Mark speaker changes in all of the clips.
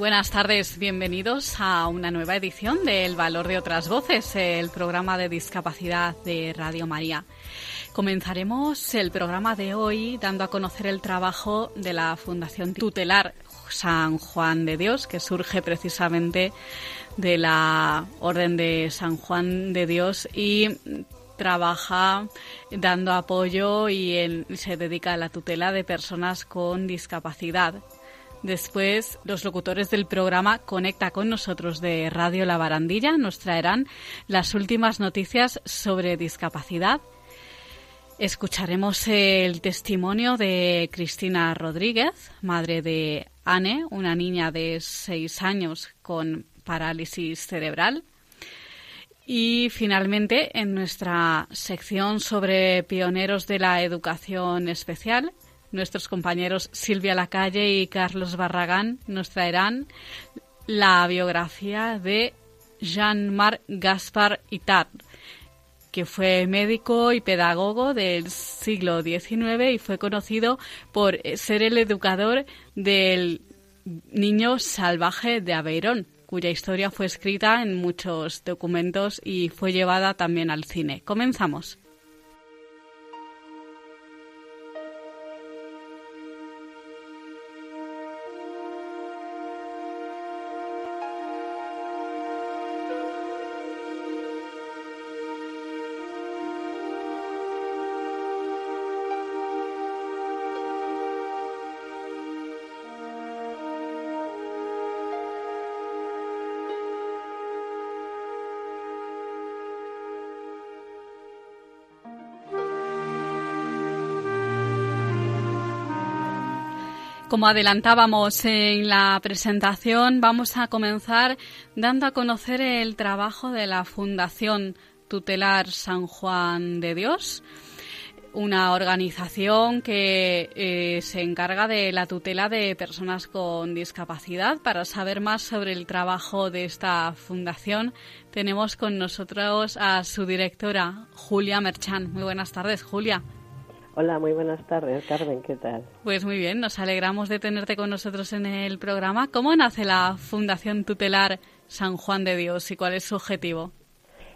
Speaker 1: Buenas tardes, bienvenidos a una nueva edición de El Valor de otras Voces, el programa de discapacidad de Radio María. Comenzaremos el programa de hoy dando a conocer el trabajo de la Fundación Tutelar San Juan de Dios, que surge precisamente de la Orden de San Juan de Dios y trabaja dando apoyo y se dedica a la tutela de personas con discapacidad. Después, los locutores del programa Conecta con nosotros de Radio La Barandilla nos traerán las últimas noticias sobre discapacidad. Escucharemos el testimonio de Cristina Rodríguez, madre de Anne, una niña de seis años con parálisis cerebral. Y finalmente, en nuestra sección sobre pioneros de la educación especial, nuestros compañeros Silvia Lacalle y Carlos Barragán nos traerán la biografía de Jean-Marc Gaspar Itard, que fue médico y pedagogo del siglo XIX y fue conocido por ser el educador del niño salvaje de Aveirón, cuya historia fue escrita en muchos documentos y fue llevada también al cine. Comenzamos. Como adelantábamos en la presentación, vamos a comenzar dando a conocer el trabajo de la Fundación Tutelar San Juan de Dios, una organización que eh, se encarga de la tutela de personas con discapacidad. Para saber más sobre el trabajo de esta fundación, tenemos con nosotros a su directora, Julia Merchan. Muy buenas tardes, Julia.
Speaker 2: Hola, muy buenas tardes, Carmen, ¿qué tal?
Speaker 1: Pues muy bien, nos alegramos de tenerte con nosotros en el programa. ¿Cómo nace la Fundación Tutelar San Juan de Dios y cuál es su objetivo?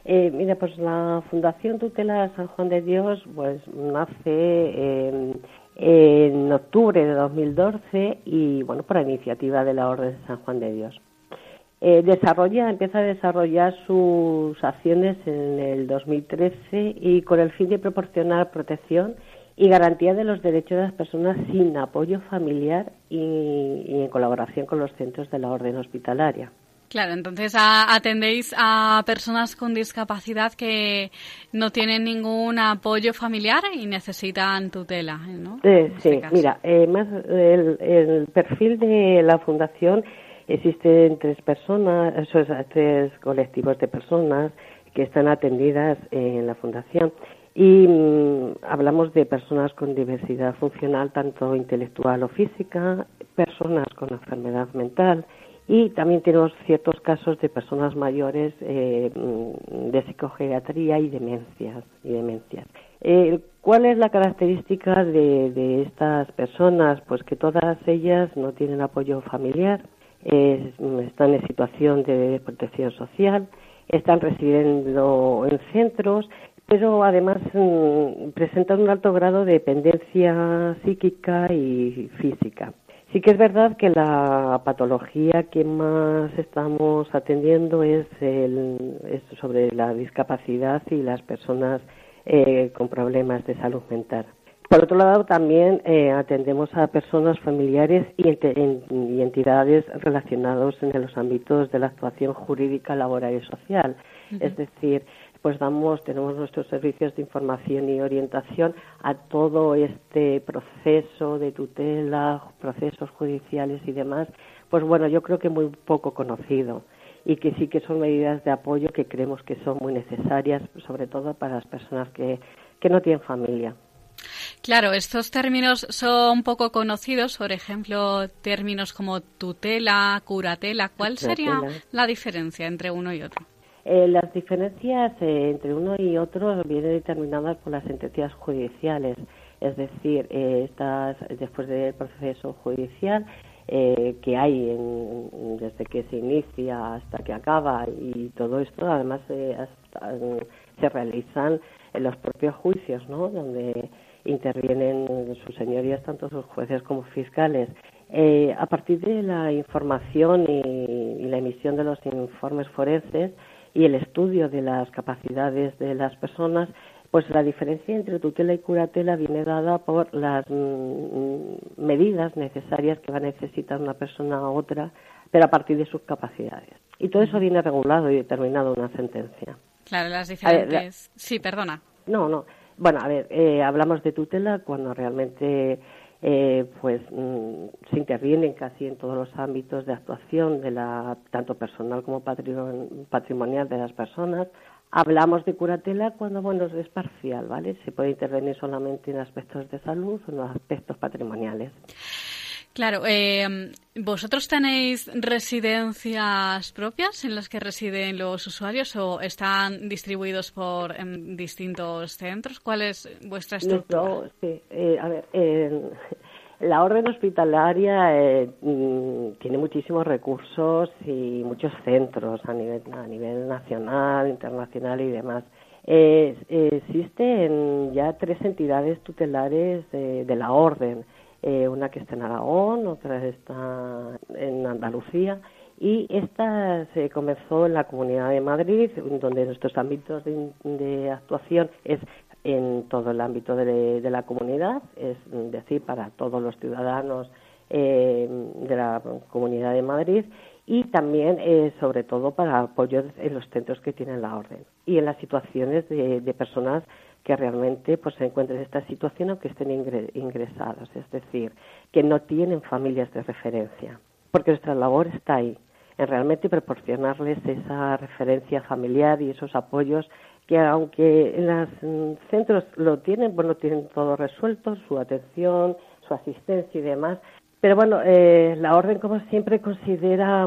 Speaker 2: Eh, mira, pues la Fundación Tutelar San Juan de Dios pues nace en octubre de 2012 y bueno, por iniciativa de la Orden de San Juan de Dios. Eh, desarrolla, empieza a desarrollar sus acciones en el 2013 y con el fin de proporcionar protección y garantía de los derechos de las personas sin apoyo familiar y, en colaboración con los centros de la orden hospitalaria.
Speaker 1: Claro, entonces atendéis a personas con discapacidad que no tienen ningún apoyo familiar y necesitan tutela, ¿no?
Speaker 2: sí, este mira, eh, más el, perfil de la fundación existen tres personas, tres colectivos de personas que están atendidas en la fundación. Y mm, hablamos de personas con diversidad funcional, tanto intelectual o física, personas con enfermedad mental y también tenemos ciertos casos de personas mayores eh, mm, de psicogeriatría y demencias. Y demencias. Eh, ¿Cuál es la característica de, estas personas? Pues que todas ellas no tienen apoyo familiar, están en situación de protección social, están residiendo en centros pero además mm, presenta un alto grado de dependencia psíquica y física. Sí que es verdad que la patología que más estamos atendiendo es, sobre la discapacidad y las personas eh, con problemas de salud mental. Por otro lado, también eh, atendemos a personas familiares y, y entidades relacionadas en los ámbitos de la actuación jurídica, laboral y social. Es decir, pues damos, tenemos nuestros servicios de información y orientación a todo este proceso de tutela, procesos judiciales y demás, pues bueno, yo creo que muy poco conocido y que sí que son medidas de apoyo que creemos que son muy necesarias, sobre todo para las personas que, que no tienen familia.
Speaker 1: Claro, estos términos son poco conocidos, por ejemplo, términos como tutela, curatela. ¿Cuál sería la diferencia entre uno y otro?
Speaker 2: Eh, las diferencias eh, entre uno y otro vienen determinadas por las sentencias judiciales, es decir, eh, estas, después del proceso judicial que hay desde que se inicia hasta que acaba y todo esto, además se realizan en los propios juicios, ¿no? Donde intervienen sus señorías, tanto sus jueces como fiscales. Eh, a partir de la información y, la emisión de los informes forenses y el estudio de las capacidades de las personas, pues la diferencia entre tutela y curatela viene dada por las mm, medidas necesarias que va a necesitar una persona u otra, pero a partir de sus capacidades. Y todo eso viene regulado y determinado en una sentencia.
Speaker 1: Claro, las diferentes. sí, perdona.
Speaker 2: No, no. Bueno, a ver, eh, hablamos de tutela cuando realmente eh, pues mm, se intervienen casi en todos los ámbitos de actuación de la tanto personal como patrimonial de las personas. Hablamos de curatela cuando bueno es parcial, ¿vale? Se puede intervenir solamente en aspectos de salud o en aspectos patrimoniales.
Speaker 1: Claro, eh, ¿vosotros tenéis residencias propias en las que residen los usuarios o están distribuidos por distintos centros? ¿Cuál es vuestra estructura?
Speaker 2: sí, eh, a ver, la orden hospitalaria eh, mm, tiene muchísimos recursos y muchos centros a nivel, a nivel nacional, internacional y demás. existen ya tres entidades tutelares de la orden eh, una que está en Aragón, otra está en Andalucía y esta se comenzó en la Comunidad de Madrid, donde nuestros ámbitos de, actuación es en todo el ámbito de, la comunidad, es decir, para todos los ciudadanos eh, de la Comunidad de Madrid y también, eh, sobre todo, para apoyo en los centros que tienen la orden y en las situaciones de personas que realmente pues, se encuentren en esta situación aunque estén ingresados, es decir, que no tienen familias de referencia, porque nuestra labor está ahí, en realmente proporcionarles esa referencia familiar y esos apoyos que aunque en los mm, centros lo tienen, bueno, tienen todo resuelto, su atención, su asistencia y demás, pero bueno, eh, la orden, como siempre, considera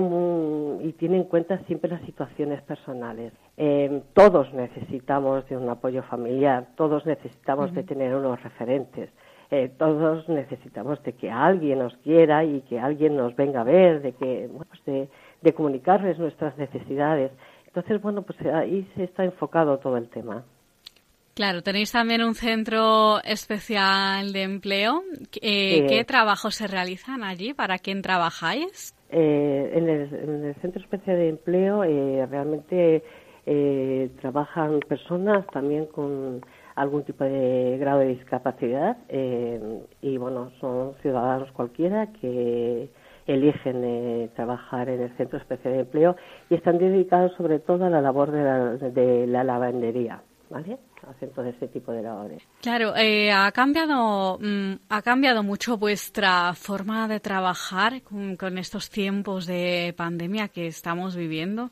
Speaker 2: y tiene en cuenta siempre las situaciones personales. Eh, todos necesitamos de un apoyo familiar, todos necesitamos de tener unos referentes. Eh, todos necesitamos de que alguien nos quiera y que alguien nos venga a ver, de que pues de, de comunicarles nuestras necesidades. Entonces, bueno, pues ahí se está enfocado todo el tema.
Speaker 1: Claro, tenéis también un centro especial de empleo. Eh, ¿Qué trabajos se realizan allí? ¿Para quién trabajáis?
Speaker 2: Eh, en, el, centro especial de empleo eh, realmente trabajan personas también con algún tipo de grado de discapacidad y bueno, son ciudadanos cualquiera que eligen trabajar en el centro especial de empleo y están dedicados sobre todo a la labor de la, de la lavandería. ¿Vale? hacen todo ese tipo de labores.
Speaker 1: Claro, eh, ha cambiado mm, ha cambiado mucho vuestra forma de trabajar con, estos tiempos de pandemia que estamos viviendo.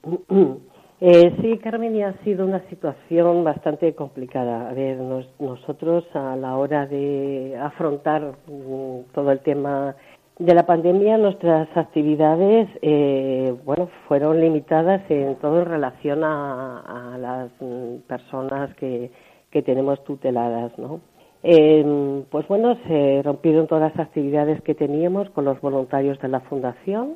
Speaker 2: Eh, sí, Carmen, ha sido una situación bastante complicada. A ver, nosotros a la hora de afrontar mm, todo el tema de la pandemia nuestras actividades eh, bueno fueron limitadas en todo en relación a, las mm, personas que, que tenemos tuteladas no em, pues bueno se rompieron todas las actividades que teníamos con los voluntarios de la fundación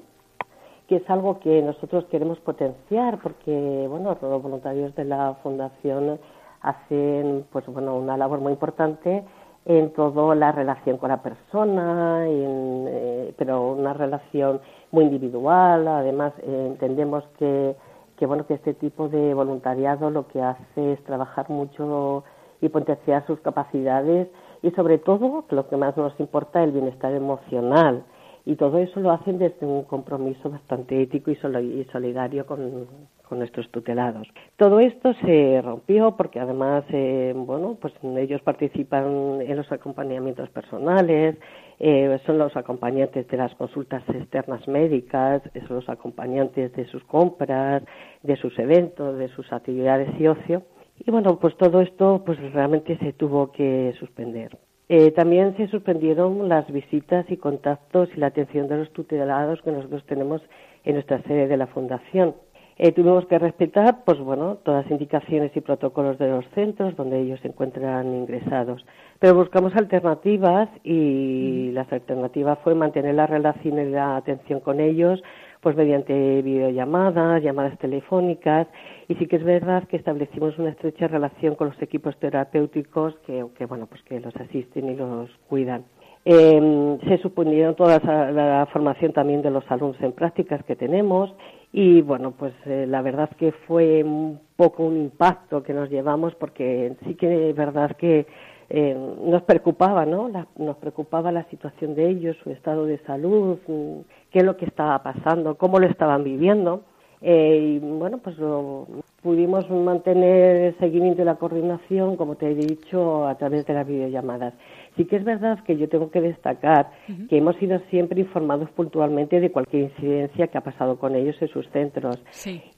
Speaker 2: que es algo que nosotros queremos potenciar porque bueno los voluntarios de la fundación hacen pues bueno una labor muy importante en toda la relación con la persona, eh, pero una relación muy individual. Además, eh, entendemos que, que, bueno, que este tipo de voluntariado lo que hace es trabajar mucho y potenciar sus capacidades y, sobre todo, lo que más nos importa, el bienestar emocional. Y todo eso lo hacen desde un compromiso bastante ético y solidario con, con nuestros tutelados. Todo esto se rompió porque además, eh, bueno, pues ellos participan en los acompañamientos personales, eh, son los acompañantes de las consultas externas médicas, son los acompañantes de sus compras, de sus eventos, de sus actividades y ocio. Y bueno, pues todo esto pues realmente se tuvo que suspender. Eh, también se suspendieron las visitas y contactos y la atención de los tutelados que nosotros tenemos en nuestra sede de la Fundación. Eh, tuvimos que respetar, pues bueno, todas las indicaciones y protocolos de los centros donde ellos se encuentran ingresados. Pero buscamos alternativas y las alternativas fue mantener la relación y la atención con ellos, pues mediante videollamadas, llamadas telefónicas y sí que es verdad que establecimos una estrecha relación con los equipos terapéuticos que, que bueno, pues que los asisten y los cuidan. Eh, se supusieron toda la, formación también de los alumnos en prácticas que tenemos y bueno, pues eh, la verdad que fue un poco un impacto que nos llevamos porque sí que es verdad que eh, nos preocupaba, ¿no? nos preocupaba la situación de ellos, su estado de salud, mm, qué es lo que estaba pasando, cómo lo estaban viviendo. Eh, y bueno, pues lo, pudimos mantener el seguimiento y la coordinación, como te he dicho, a través de las videollamadas. Sí que es verdad que yo tengo que destacar que hemos sido siempre informados puntualmente de cualquier incidencia que ha pasado con ellos en sus centros.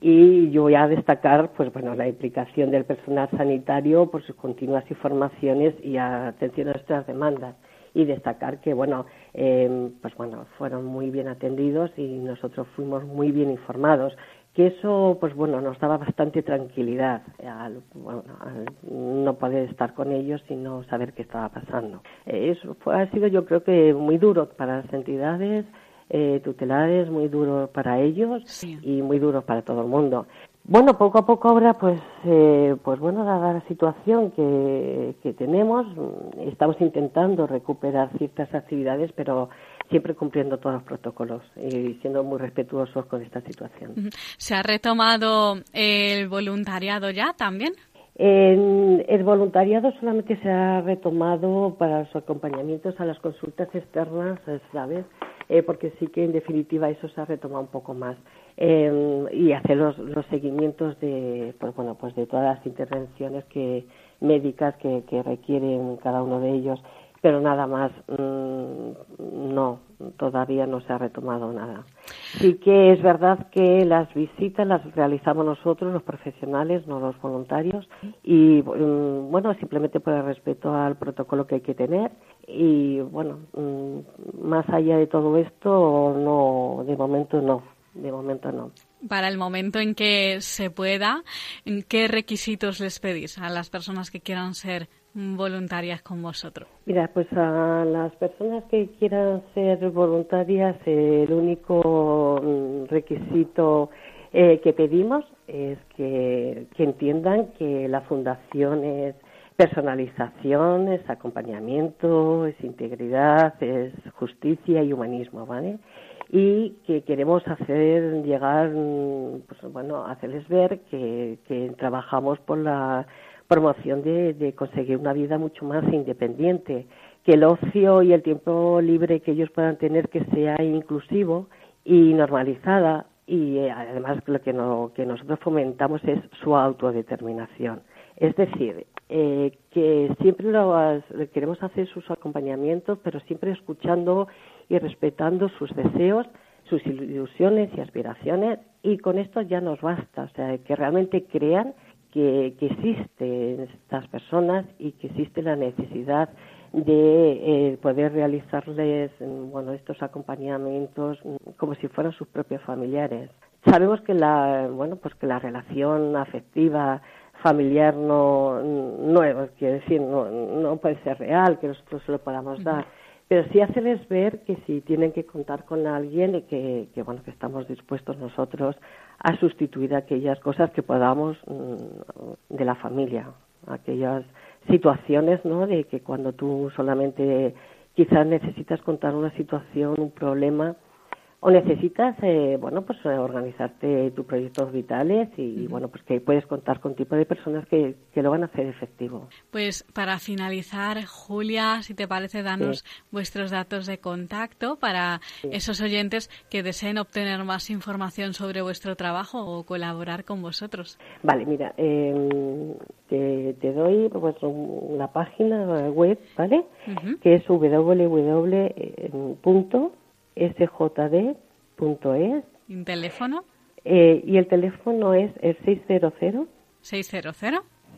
Speaker 2: Y yo voy a destacar, pues bueno, la implicación del personal sanitario por sus continuas informaciones y atención a nuestras demandas. Y destacar que bueno eh, pues bueno fueron muy bien atendidos y nosotros fuimos muy bien informados que eso pues bueno nos daba bastante tranquilidad al, no poder estar con ellos y no saber qué estaba pasando. Eh, eso ha sido yo creo que muy duro para las entidades eh, tutelares muy duro para ellos y muy duro para todo el mundo. Bueno, poco a poco ahora, pues, eh, pues bueno, dada la situación que, que tenemos, estamos intentando recuperar ciertas actividades, pero siempre cumpliendo todos los protocolos y siendo muy respetuosos con esta situación.
Speaker 1: ¿Se ha retomado el voluntariado ya también?
Speaker 2: el voluntariado solamente se ha retomado para los acompañamientos a las consultas externas, ¿sabes? Eh, porque sí que en definitiva eso se ha retomado un poco más. Eh, y hacer los, los, seguimientos de, pues bueno, pues de todas las intervenciones que, médicas que, que requieren cada uno de ellos pero nada más, mm, no, todavía no se ha retomado nada. Sí que es verdad que las visitas las realizamos nosotros, los profesionales, no los voluntarios, y mm, bueno, simplemente por el respeto al protocolo que hay que tener. Y bueno, mm, más allá de todo esto, no, de momento no, de momento no.
Speaker 1: Para el momento en que se pueda, ¿qué requisitos les pedís a las personas que quieran ser voluntarias con vosotros?
Speaker 2: Mira, pues a las personas que quieran ser voluntarias, el único mm, requisito eh, que pedimos es que, entiendan que la fundación es personalización, es acompañamiento, es integridad, es justicia y humanismo, ¿vale? Y que queremos hacer llegar, mm, pues bueno, hacerles ver que trabajamos por la promoción de, conseguir una vida mucho más independiente, que el ocio y el tiempo libre que ellos puedan tener que sea inclusivo y normalizada y eh, además lo que, no, que nosotros fomentamos es su autodeterminación. Es decir, eh, que siempre lo, queremos hacer sus acompañamientos, pero siempre escuchando y respetando sus deseos, sus ilusiones y aspiraciones, y con esto ya nos basta, o sea, que realmente crean que, que existen estas personas y que existe la necesidad de eh, poder realizarles bueno estos acompañamientos como si fueran sus propios familiares. Sabemos que la bueno pues que la relación afectiva familiar no no quiero decir no, no puede ser real que nosotros se lo podamos dar pero sí hacerles ver que si tienen que contar con alguien y que, bueno que estamos dispuestos nosotros a sustituir aquellas cosas que podamos mm, de la familia, aquellas situaciones, ¿no? De que cuando tú solamente quizás necesitas contar una situación, un problema, o necesitas, eh, bueno, pues organizarte tus proyectos vitales y, bueno, pues que puedes contar con tipo de personas que, que, lo van a hacer efectivo.
Speaker 1: Pues para finalizar, Julia, si te parece, danos vuestros datos de contacto para esos oyentes que deseen obtener más información sobre vuestro trabajo o colaborar con vosotros.
Speaker 2: Vale, mira, em, te, doy pues, una página web, ¿vale? Que es www sjd.es.
Speaker 1: ¿Un teléfono?
Speaker 2: Eh, y el teléfono es el 600
Speaker 1: 600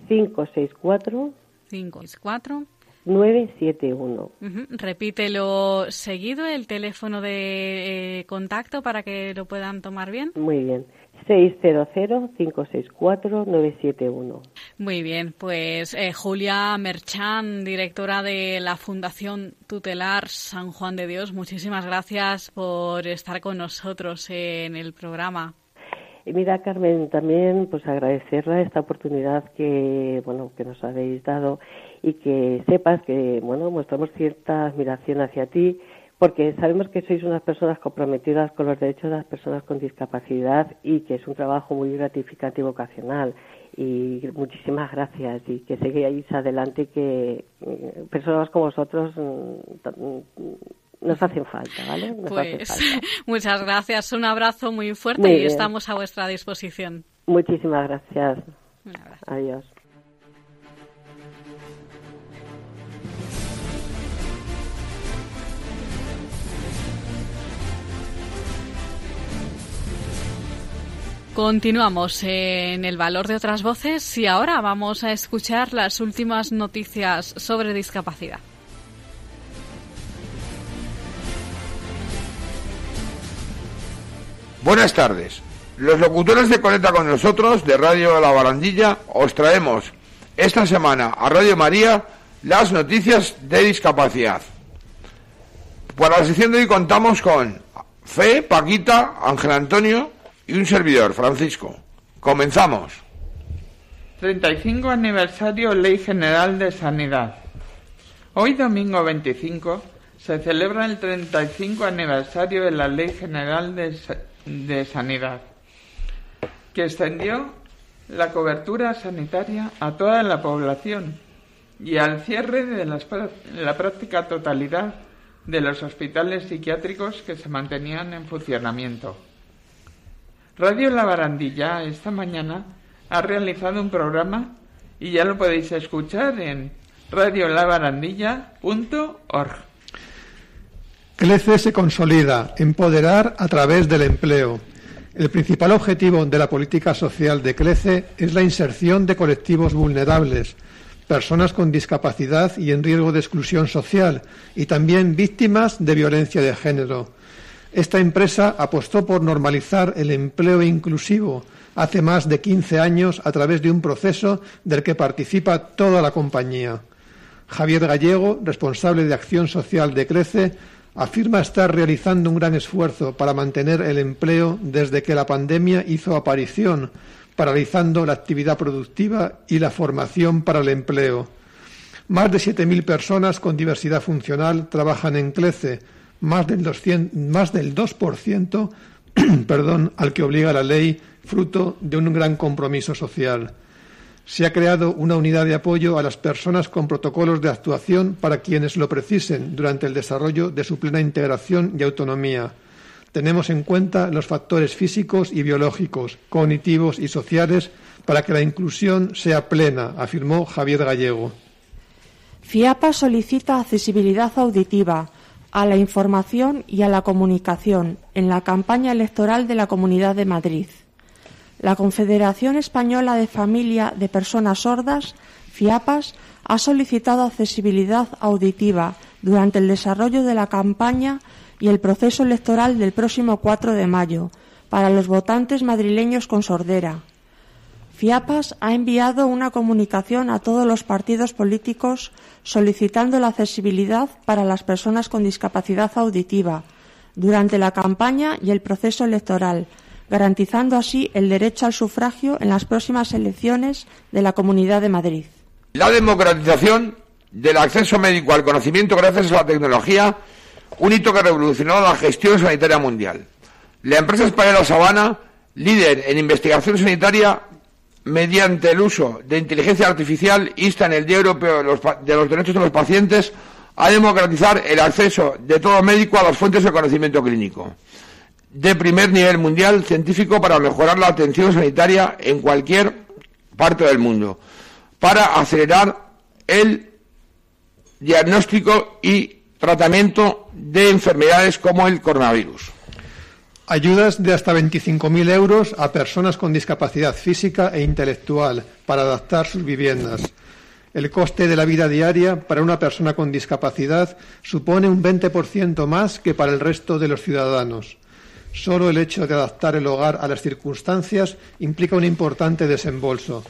Speaker 2: 564
Speaker 1: 564
Speaker 2: 971.
Speaker 1: Repítelo seguido, el teléfono de eh, contacto para que lo puedan tomar bien.
Speaker 2: Muy bien. 600-564-971.
Speaker 1: Muy bien, pues eh, Julia Merchan, directora de la Fundación Tutelar San Juan de Dios, muchísimas gracias por estar con nosotros en el programa.
Speaker 2: Y mira, Carmen, también pues agradecerle esta oportunidad que bueno que nos habéis dado y que sepas que bueno mostramos cierta admiración hacia ti porque sabemos que sois unas personas comprometidas con los derechos de las personas con discapacidad y que es un trabajo muy gratificante y vocacional. Y muchísimas gracias y que seguís adelante que mm, personas como vosotros mm, nos hacen falta, ¿vale?
Speaker 1: pues muchas gracias, un abrazo muy fuerte y estamos a vuestra disposición.
Speaker 2: Muchísimas gracias. Adiós.
Speaker 1: Continuamos en el valor de otras voces y ahora vamos a escuchar las últimas noticias sobre discapacidad.
Speaker 3: Buenas tardes. Los locutores de Conecta con nosotros de Radio La Barandilla os traemos esta semana a Radio María las noticias de discapacidad. Para la sección de hoy contamos con Fe, Paquita, Ángel Antonio, y un servidor, Francisco. Comenzamos.
Speaker 4: 35 aniversario Ley General de Sanidad. Hoy domingo 25 se celebra el 35 aniversario de la Ley General de, Sanidad, que extendió la cobertura sanitaria a toda la población y al cierre de la práctica totalidad de los hospitales psiquiátricos que se mantenían en funcionamiento. Radio La Barandilla esta mañana ha realizado un programa y ya lo podéis escuchar en radiolabarandilla.org.
Speaker 5: CLECE se consolida, empoderar a través del empleo. El principal objetivo de la política social de CLECE es la inserción de colectivos vulnerables, personas con discapacidad y en riesgo de exclusión social, y también víctimas de violencia de género esta empresa apostó por normalizar el empleo inclusivo hace más de 15 años a través de un proceso del que participa toda la compañía. Javier Gallego, responsable de Acción Social de Crece, afirma estar realizando un gran esfuerzo para mantener el empleo desde que la pandemia hizo aparición, paralizando la actividad productiva y la formación para el empleo. Más de 7.000 personas con diversidad funcional trabajan en CLECE, más del, 200, más del 2% perdón, al que obliga la ley, fruto de un gran compromiso social. Se ha creado una unidad de apoyo a las personas con protocolos de actuación para quienes lo precisen durante el desarrollo de su plena integración y autonomía. Tenemos en cuenta los factores físicos y biológicos, cognitivos y sociales para que la inclusión sea plena, afirmó Javier Gallego.
Speaker 6: FIAPA solicita accesibilidad auditiva a la información y a la comunicación en la campaña electoral de la Comunidad de Madrid. La Confederación Española de Familia de Personas Sordas, FIAPAS, ha solicitado accesibilidad auditiva durante el desarrollo de la campaña y el proceso electoral del próximo 4 de mayo para los votantes madrileños con sordera. FIAPAS ha enviado una comunicación a todos los partidos políticos solicitando la accesibilidad para las personas con discapacidad auditiva durante la campaña y el proceso electoral, garantizando así el derecho al sufragio en las próximas elecciones de la Comunidad de Madrid.
Speaker 3: La democratización del acceso médico al conocimiento gracias a la tecnología un hito que revolucionó la gestión sanitaria mundial. La empresa española Sabana, líder en investigación sanitaria, mediante el uso de inteligencia artificial, insta en el Día Europeo de los, de los Derechos de los Pacientes a democratizar el acceso de todo médico a las fuentes de conocimiento clínico de primer nivel mundial científico para mejorar la atención sanitaria en cualquier parte del mundo, para acelerar el diagnóstico y tratamiento de enfermedades como el coronavirus.
Speaker 5: Ayudas de hasta 25.000 euros a personas con discapacidad física e intelectual para adaptar sus viviendas. El coste de la vida diaria para una persona con discapacidad supone un 20% más que para el resto de los ciudadanos. Solo el hecho de adaptar el hogar a las circunstancias implica un importante desembolso.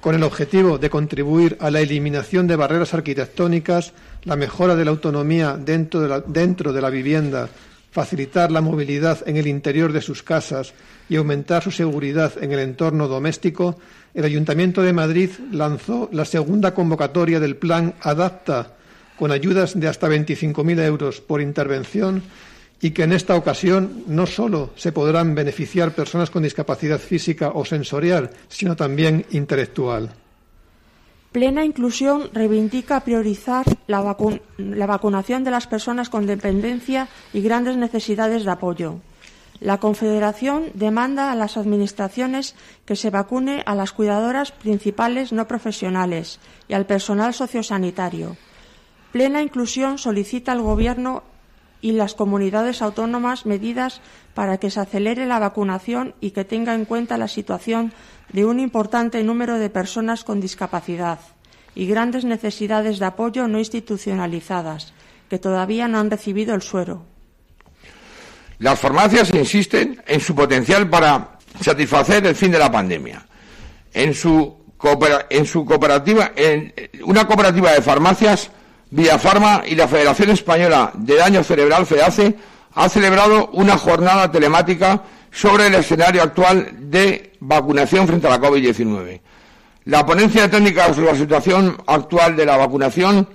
Speaker 5: Con el objetivo de contribuir a la eliminación de barreras arquitectónicas, la mejora de la autonomía dentro de la, dentro de la vivienda, facilitar la movilidad en el interior de sus casas y aumentar su seguridad en el entorno doméstico, el Ayuntamiento de Madrid lanzó la segunda convocatoria del Plan Adapta, con ayudas de hasta 25.000 euros por intervención y que en esta ocasión no solo se podrán beneficiar personas con discapacidad física o sensorial, sino también intelectual.
Speaker 6: Plena Inclusión reivindica priorizar la, vacunación de las personas con dependencia y grandes necesidades de apoyo. La Confederación demanda a las Administraciones que se vacune a las cuidadoras principales no profesionales y al personal sociosanitario. Plena Inclusión solicita al Gobierno y las comunidades autónomas medidas para que se acelere la vacunación y que tenga en cuenta la situación de un importante número de personas con discapacidad y grandes necesidades de apoyo no institucionalizadas que todavía no han recibido el suero.
Speaker 3: Las farmacias insisten en su potencial para satisfacer el fin de la pandemia. En su, cooperativa, en una cooperativa de farmacias Farma y la Federación Española de Daño Cerebral, FEDACE, ha celebrado una jornada telemática sobre el escenario actual de vacunación frente a la COVID-19. La ponencia técnica sobre la situación actual de la vacunación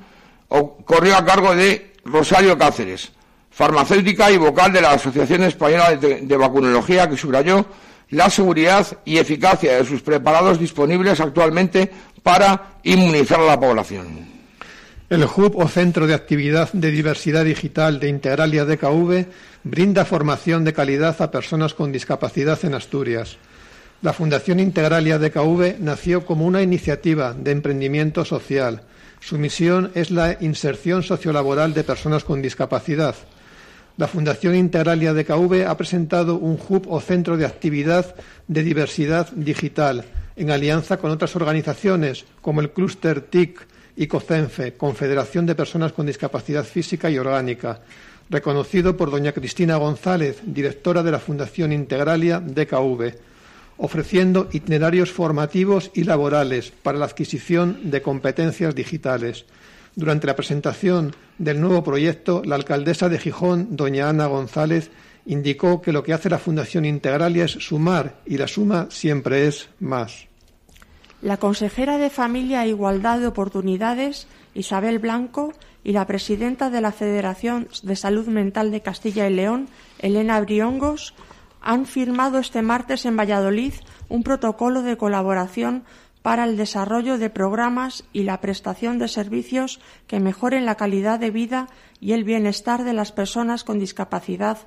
Speaker 3: corrió a cargo de Rosario Cáceres, farmacéutica y vocal de la Asociación Española de, Vacunología, que subrayó la seguridad y eficacia de sus preparados disponibles actualmente para inmunizar a la población.
Speaker 5: El Hub o Centro de Actividad de Diversidad Digital de Integralia DKV brinda formación de calidad a personas con discapacidad en Asturias. La Fundación Integralia DKV nació como una iniciativa de emprendimiento social. Su misión es la inserción sociolaboral de personas con discapacidad. La Fundación Integralia DKV ha presentado un hub o centro de actividad de diversidad digital en alianza con otras organizaciones como el Cluster TIC, y COCENFE, Confederación de Personas con Discapacidad Física y Orgánica, reconocido por doña Cristina González, directora de la Fundación Integralia DKV, ofreciendo itinerarios formativos y laborales para la adquisición de competencias digitales. Durante la presentación del nuevo proyecto, la alcaldesa de Gijón, doña Ana González, indicó que lo que hace la Fundación Integralia es sumar y la suma siempre es más.
Speaker 6: La consejera de Familia e Igualdad de Oportunidades, Isabel Blanco, y la presidenta de la Federación de Salud Mental de Castilla y León, Elena Briongos, han firmado este martes en Valladolid un protocolo de colaboración para el desarrollo de programas y la prestación de servicios que mejoren la calidad de vida y el bienestar de las personas con discapacidad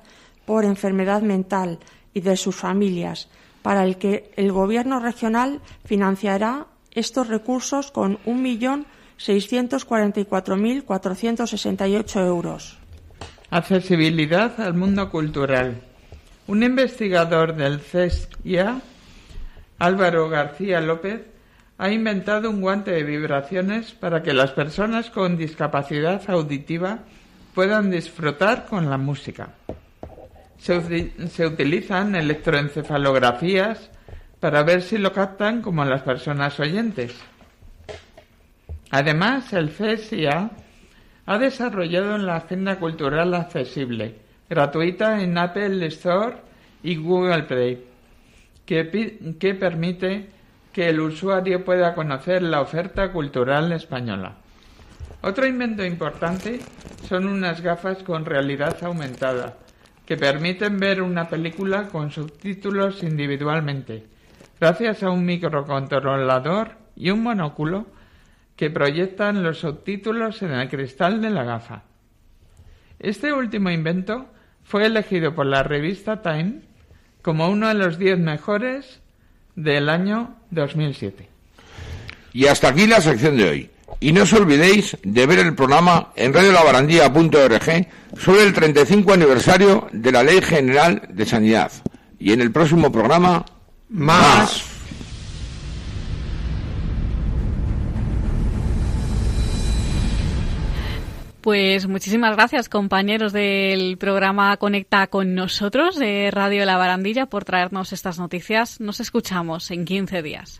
Speaker 6: por enfermedad mental y de sus familias, para el que el Gobierno regional financiará estos recursos con 1.644.468 euros.
Speaker 4: Accesibilidad al mundo cultural. Un investigador del CESIA, Álvaro García López, ha inventado un guante de vibraciones para que las personas con discapacidad auditiva puedan disfrutar con la música se, utilizan electroencefalografías para ver si lo captan como las personas oyentes. Además, el CESIA ha desarrollado la Agenda Cultural Accesible, gratuita en Apple Store y Google Play, que permite que el usuario pueda conocer la oferta cultural española. Otro invento importante son unas gafas con realidad aumentada que permiten ver una película con subtítulos individualmente, gracias a un microcontrolador y un monóculo que proyectan los subtítulos en el cristal de la gafa. Este último invento fue elegido por la revista Time como uno de los 10 mejores del año 2007.
Speaker 3: Y hasta aquí la sección de hoy. Y no os olvidéis de ver el programa en radiolabarandía.org sobre el 35 aniversario de la Ley General de Sanidad. Y en el próximo programa, más.
Speaker 1: Pues muchísimas gracias, compañeros del programa Conecta con nosotros de Radio La Barandilla, por traernos estas noticias. Nos escuchamos en 15 días.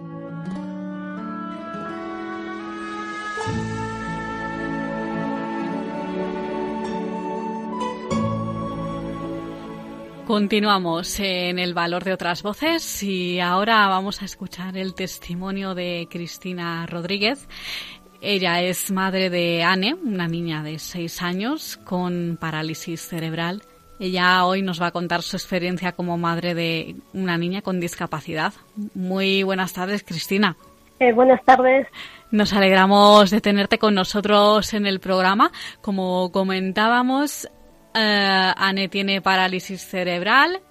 Speaker 1: Continuamos en el valor de otras voces y ahora vamos a escuchar el testimonio de Cristina Rodríguez. Ella es madre de Anne, una niña de seis años con parálisis cerebral. Ella hoy nos va a contar su experiencia como madre de una niña con discapacidad. Muy buenas tardes, Cristina.
Speaker 7: Eh, buenas tardes.
Speaker 1: Nos alegramos de tenerte con nosotros en el programa. Como comentábamos, Uh, Anne tiene parálisis cerebral.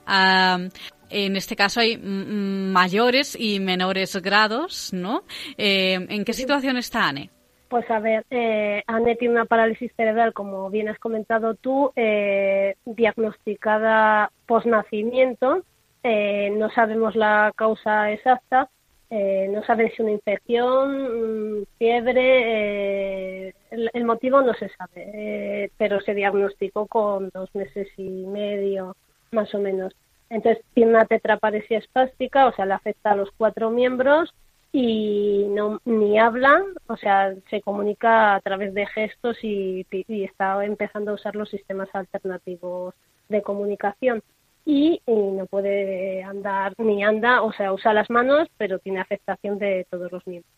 Speaker 1: en este caso hay mayores y menores grados, ¿no? Eh, ¿En qué situación está Anne?
Speaker 7: Pues a ver, eh, Anne tiene una parálisis cerebral, como bien has comentado tú, eh, diagnosticada posnacimiento. Eh, no sabemos la causa exacta, eh, no saben si una infección, mm, fiebre, eh, el, motivo no se sabe, eh, pero se diagnosticó con dos meses y medio, más o menos. Entonces tiene una tetraparesia espástica, o sea, le afecta a los cuatro miembros y no ni habla, o sea, se comunica a través de gestos y, y está empezando a usar los sistemas alternativos de comunicación y, no puede andar ni anda, o sea, usa las manos, pero tiene afectación de todos los miembros.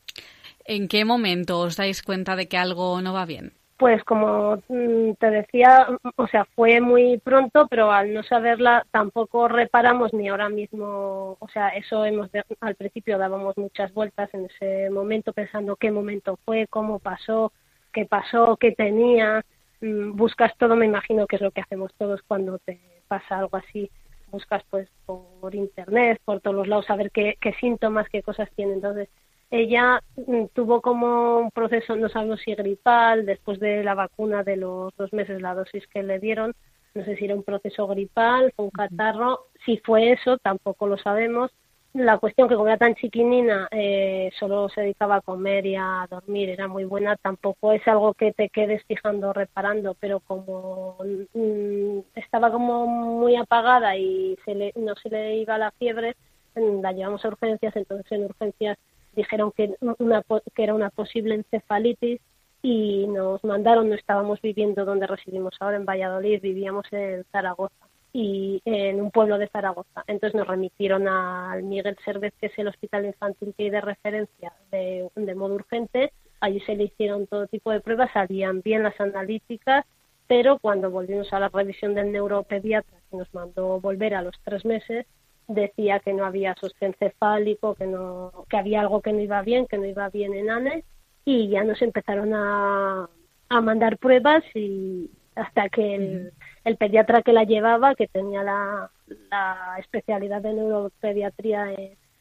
Speaker 1: ¿En qué momento os dais cuenta de que algo no va bien?
Speaker 7: Pues como mm, te decía, o sea, fue muy pronto, pero al no saberla tampoco reparamos ni ahora mismo, o sea, eso hemos al principio dábamos muchas vueltas en ese momento pensando qué momento fue, cómo pasó, qué pasó, qué tenía, mm, buscas todo, me imagino que es lo que hacemos todos cuando te pasa algo así, buscas pues por internet, por todos los lados, saber qué, qué síntomas, qué cosas tiene. Entonces, ella mm, tuvo como un proceso, no sabemos si gripal, después de la vacuna de los dos meses, la dosis que le dieron, no sé si era un proceso gripal, fue un catarro, si fue eso, tampoco lo sabemos, la cuestión que como era tan chiquinina, eh, solo se dedicaba a comer y a dormir, era muy buena, tampoco es algo que te quedes fijando, reparando, pero como mm, estaba como muy apagada y se le, no se le iba la fiebre, mm, la llevamos a urgencias, entonces en urgencias dijeron que, una, que era una posible encefalitis y nos mandaron, no estábamos viviendo donde residimos ahora en Valladolid, vivíamos en Zaragoza y en un pueblo de Zaragoza. Entonces nos remitieron al Miguel Servet, que es el hospital infantil que hay de referencia de, modo urgente. Allí se le hicieron todo tipo de pruebas, salían bien las analíticas, pero cuando volvimos a la revisión del neuropediatra, que nos mandó volver a los tres meses, decía que no había sostén cefálico, que, no, que había algo que no iba bien, que no iba bien en ANE, y ya nos empezaron a, a mandar pruebas y hasta que el, el pediatra que la llevaba, que tenía la, especialidad de neuropediatría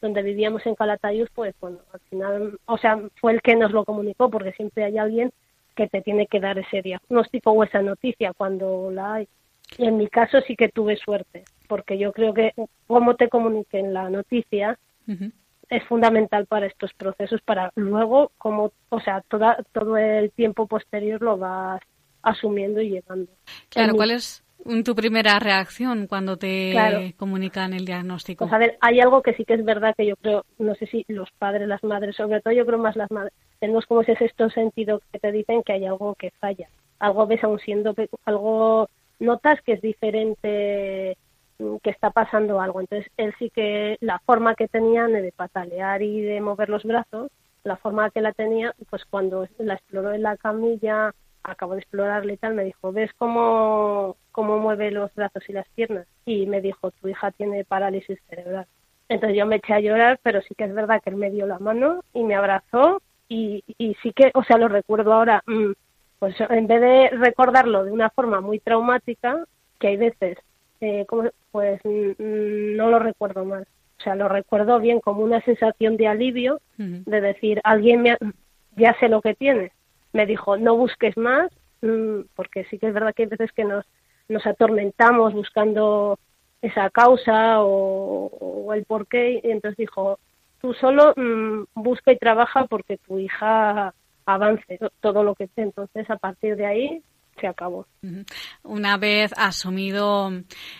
Speaker 7: donde vivíamos en Calatayud, pues bueno, al final, o sea, fue el que nos lo comunicó, porque siempre hay alguien que te tiene que dar ese diagnóstico o esa noticia cuando la hay. Y en mi caso sí que tuve suerte, porque yo creo que cómo te comuniquen la noticia es fundamental para estos procesos, para luego, como, o sea, toda, todo el tiempo posterior lo vas asumiendo y llevando.
Speaker 1: Claro, ¿cuál es, tu primera reacción cuando te comunican el diagnóstico?
Speaker 7: Pues a ver, hay algo que sí que es verdad que yo creo, no sé si los padres, las madres, sobre todo yo creo más las madres, tenemos como ese sexto sentido que te dicen que hay algo que falla. Algo ves aún siendo, algo notas que es diferente, mm, que está pasando algo. Entonces él sí que la forma que tenía de patalear y de mover los brazos, la forma que la tenía, pues cuando la exploró en la camilla, acabo de explorarle y tal, me dijo, ¿ves cómo, cómo mueve los brazos y las piernas? Y me dijo, tu hija tiene parálisis cerebral. Entonces yo me eché a llorar, pero sí que es verdad que él me dio la mano y me abrazó y, y sí que, o sea, lo recuerdo ahora, mm, pues en vez de recordarlo de una forma muy traumática, que hay veces, eh, como, pues mm, no lo recuerdo mal. O sea, lo recuerdo bien como una sensación de alivio, de decir, alguien me ya sé lo que tiene, me dijo, no busques más, mm, porque sí que es verdad que hay veces que nos, nos atormentamos buscando esa causa o, el porqué, y entonces dijo, tú solo mm, busca y trabaja porque tu hija avance todo lo que esté. Entonces, a partir de ahí, se acabó.
Speaker 1: Una vez asumido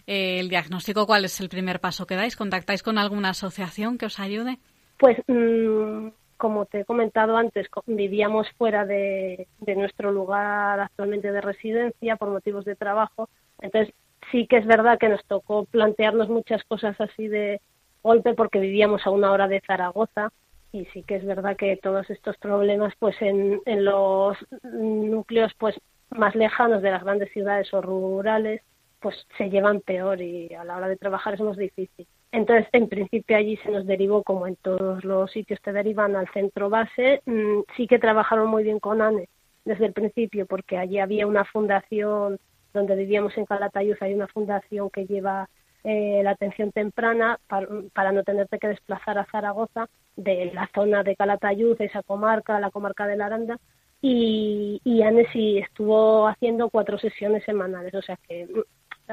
Speaker 1: eh, el diagnóstico, ¿cuál es el primer paso que dais? ¿Contactáis con alguna asociación que os ayude?
Speaker 7: Pues mm, como te he comentado antes, vivíamos fuera de, nuestro lugar actualmente de residencia por motivos de trabajo. Entonces, sí que es verdad que nos tocó plantearnos muchas cosas así de golpe porque vivíamos a una hora de Zaragoza y sí que es verdad que todos estos problemas pues en, en los núcleos pues más lejanos de las grandes ciudades o rurales pues se llevan peor y a la hora de trabajar es más difícil. Entonces, en principio allí se nos derivó, como en todos los sitios te derivan al centro base. Mm, sí que trabajaron muy bien con ANE desde el principio, porque allí había una fundación donde vivíamos en Calatayud, hay una fundación que lleva eh, la atención temprana para, no tenerte que desplazar a Zaragoza de la zona de Calatayud, esa comarca, la comarca de la Aranda, y, y Anne sí estuvo haciendo cuatro sesiones semanales, o sea que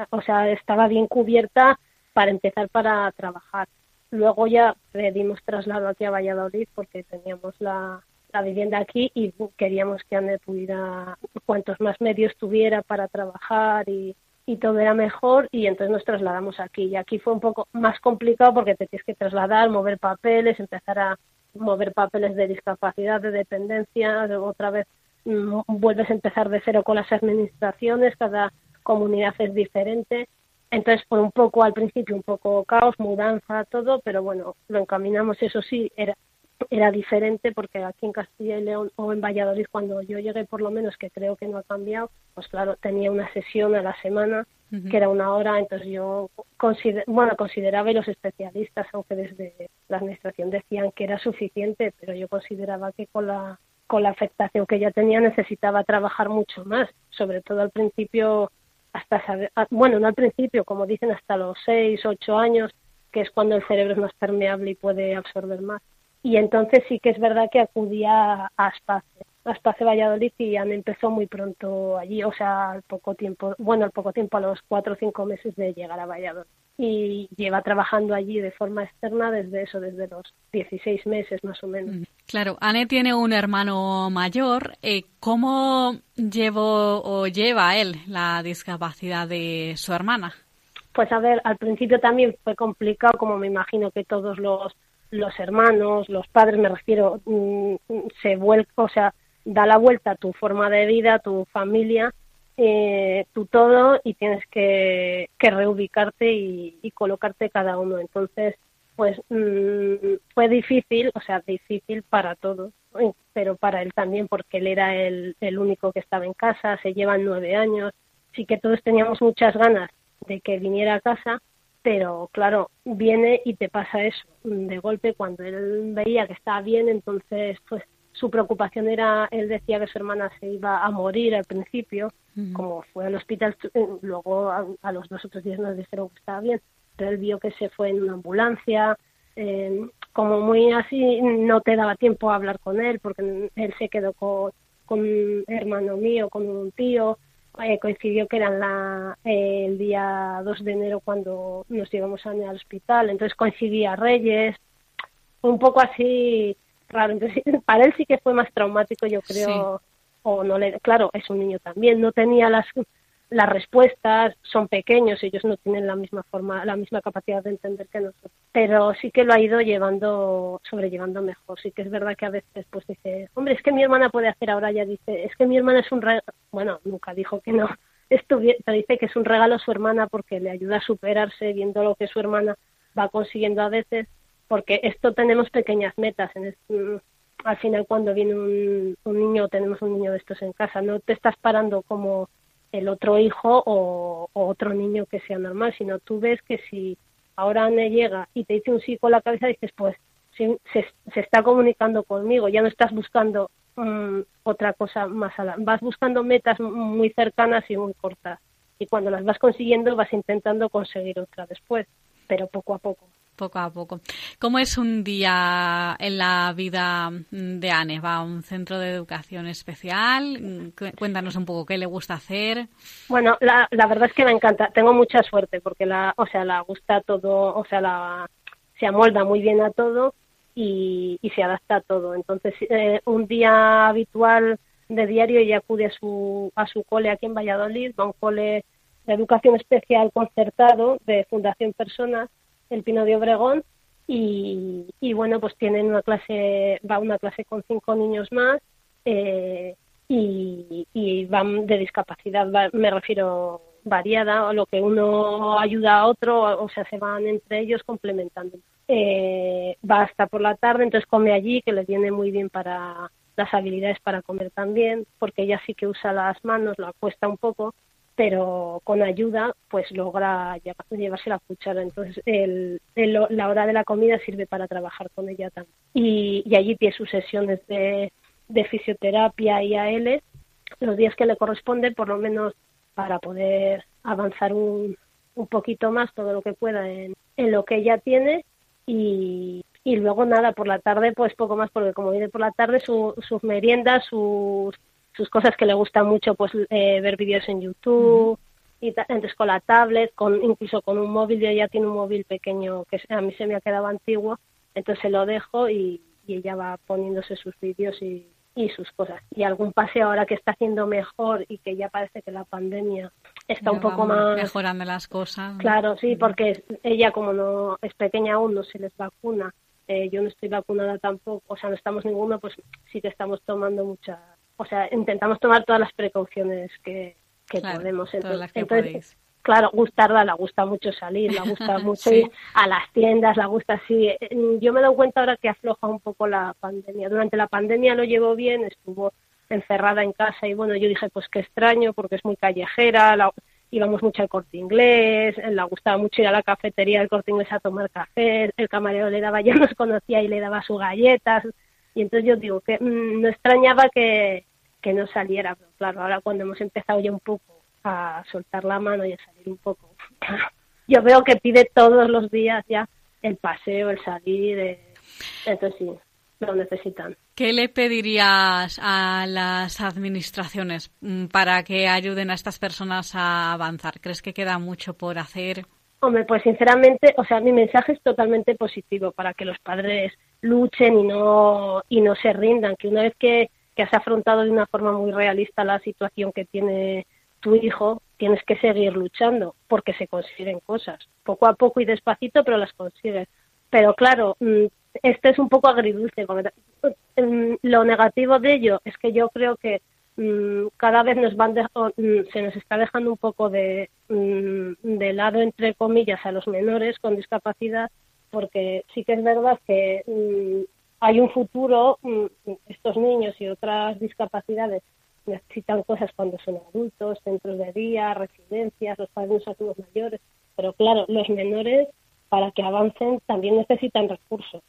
Speaker 7: o sea, estaba bien cubierta para empezar para trabajar. Luego ya pedimos traslado aquí a Valladolid porque teníamos la, vivienda aquí y queríamos que Anne pudiera, cuantos más medios tuviera para trabajar y, y todo era mejor y entonces nos trasladamos aquí. Y aquí fue un poco más complicado porque te tienes que trasladar, mover papeles, empezar a mover papeles de discapacidad, de dependencia, otra vez mm, vuelves a empezar de cero con las administraciones, cada comunidad es diferente entonces fue un poco al principio un poco caos, mudanza, todo, pero bueno, lo encaminamos, eso sí, era era diferente porque aquí en Castilla y León o en Valladolid cuando yo llegué por lo menos que creo que no ha cambiado pues claro tenía una sesión a la semana que era una hora entonces yo bueno consideraba y los especialistas aunque desde la administración decían que era suficiente pero yo consideraba que con la con la afectación que ya tenía necesitaba trabajar mucho más sobre todo al principio hasta saber, ah, bueno, no al principio, como dicen, hasta los 6, 8 años, que es cuando el cerebro es más permeable y puede absorber más. Y entonces sí que es verdad que acudía a Aspace, Aspace Valladolid y me empezó muy pronto allí, o sea, al poco tiempo, bueno, al poco tiempo, a los 4 o 5 meses de llegar a Valladolid y lleva trabajando allí de forma externa desde eso, desde los 16 meses más o menos. Mm,
Speaker 1: claro, Anne tiene un hermano mayor. Eh, ¿Cómo llevo o lleva él la discapacidad de su hermana?
Speaker 7: Pues a ver, al principio también fue complicado, como me imagino que todos los, los hermanos, los padres, me refiero, mm, se vuelca, o sea, da la vuelta a tu forma de vida, a tu familia eh, tú todo y tienes que, reubicarte y, colocarte cada uno. Entonces, pues mm, fue difícil, o sea, difícil para todos, pero para él también, porque él era el, el único que estaba en casa, se llevan nueve años, sí que todos teníamos muchas ganas de que viniera a casa, pero claro, viene y te pasa eso de golpe cuando él veía que estaba bien, entonces pues su preocupación era, él decía que su hermana se iba a morir al principio, como fue al hospital, eh, luego a, los dos o tres días nos dijeron que estaba bien, pero él vio que se fue en una ambulancia, eh, como muy así, no te daba tiempo a hablar con él, porque él se quedó con, con un hermano mío, con un tío, eh, coincidió que era la, el día 2 de enero cuando nos llevamos al hospital, entonces coincidía Reyes, un poco así raro. Entonces, para él sí que fue más traumático, yo creo, o no le, claro, es un niño también, no tenía las las respuestas son pequeños, ellos no tienen la misma forma, la misma capacidad de entender que nosotros. Pero sí que lo ha ido llevando, sobrellevando mejor. Sí que es verdad que a veces pues dice, hombre, es que mi hermana puede hacer ahora, ya dice, es que mi hermana es un regalo, bueno, nunca dijo que no, esto dice que es un regalo a su hermana porque le ayuda a superarse viendo lo que su hermana va consiguiendo a veces, porque esto tenemos pequeñas metas en mm, al final cuando viene un, un niño tenemos un niño de estos en casa, no te estás parando como el otro hijo o, otro niño que sea normal, sino tú ves que si ahora Anne llega y te dice un sí con la cabeza, dices, pues se, se, está comunicando conmigo, ya no estás buscando mm, otra cosa más allá, vas buscando metas muy cercanas y muy cortas. Y cuando las vas consiguiendo, vas intentando conseguir otra después, pero poco a poco
Speaker 1: poco a poco. ¿Cómo es un día en la vida de Anne? ¿Va a un centro de educación especial? Cuéntanos un poco qué le gusta hacer.
Speaker 7: Bueno, la, la verdad es que me encanta. Tengo mucha suerte porque la, o sea, la gusta todo, o sea, la, se amolda muy bien a todo y, se adapta a todo. Entonces, eh, un día habitual de diario ella acude a su, a su cole aquí en Valladolid, va a un cole de educación especial concertado de Fundación Personas el Pino de Obregón y, bueno, pues tienen una clase, va una clase con cinco niños más eh, y, van de discapacidad, me refiero variada, o lo que uno ayuda a otro, o sea, se van entre ellos complementando. Eh, va hasta por la tarde, entonces come allí, que le viene muy bien para las habilidades para comer también, porque ella sí que usa las manos, lo acuesta un poco, pero con ayuda pues logra llevarse la cuchara. Entonces el, la hora de la comida sirve para trabajar con ella también. Y, allí tiene sus sesiones de, fisioterapia y AL los días que le corresponde, por lo menos para poder avanzar un, un poquito más todo lo que pueda en, en lo que ella tiene y, y luego nada, por la tarde pues poco más porque como viene por la tarde su, sus meriendas, sus sus cosas que le gustan mucho, pues eh, ver vídeos en YouTube, y entonces con la tablet, con incluso con un móvil, yo ya tiene un móvil pequeño que a mí se me ha quedado antiguo, entonces se lo dejo y, ella va poniéndose sus vídeos y, y sus cosas. Y algún paseo ahora que está haciendo mejor y que ya parece que la pandemia está un poco más
Speaker 1: mejorando las cosas.
Speaker 7: Claro, sí, porque ella como no es pequeña aún, no se les vacuna. Eh, yo no estoy vacunada tampoco, o sea, no estamos ninguno, pues sí que estamos tomando muchas o sea, intentamos tomar todas las precauciones que, podemos. Entonces, claro, gustarla, la gusta mucho salir, la gusta mucho ir a las tiendas, la gusta así. Yo me he dado cuenta ahora que afloja un poco la pandemia. Durante la pandemia lo llevo bien, estuvo encerrada en casa y bueno, yo dije, pues qué extraño porque es muy callejera, íbamos mucho al corte inglés, le gustaba mucho ir a la cafetería del corte inglés a tomar café, el camarero le daba, ya nos conocía y le daba sus galletas. Y entonces yo digo que mm, no extrañaba que, que no saliera. Pero claro, ahora cuando hemos empezado ya un poco a soltar la mano y a salir un poco, yo veo que pide todos los días ya el paseo, el salir. Eh, entonces sí, lo necesitan.
Speaker 1: ¿Qué le pedirías a las administraciones mm, para que ayuden a estas personas a avanzar? ¿Crees que queda mucho por hacer?
Speaker 7: Hombre, pues sinceramente, o sea, mi mensaje es totalmente positivo para que los padres luchen y no y no se rindan, que una vez que que has afrontado de una forma muy realista la situación que tiene tu hijo, tienes que seguir luchando porque se consiguen cosas, poco a poco y despacito, pero las consigues. Pero claro, este es un poco agridulce. Mm, lo negativo de ello es que yo creo que mm, cada vez nos van se nos está dejando un poco de, de lado, entre comillas, a los menores con discapacidad, porque sí que es verdad que hay un futuro, mm, estos niños y otras discapacidades necesitan cosas cuando son adultos, centros de día, residencias, los padres adultos mayores, pero claro, los menores para que avancen también necesitan recursos.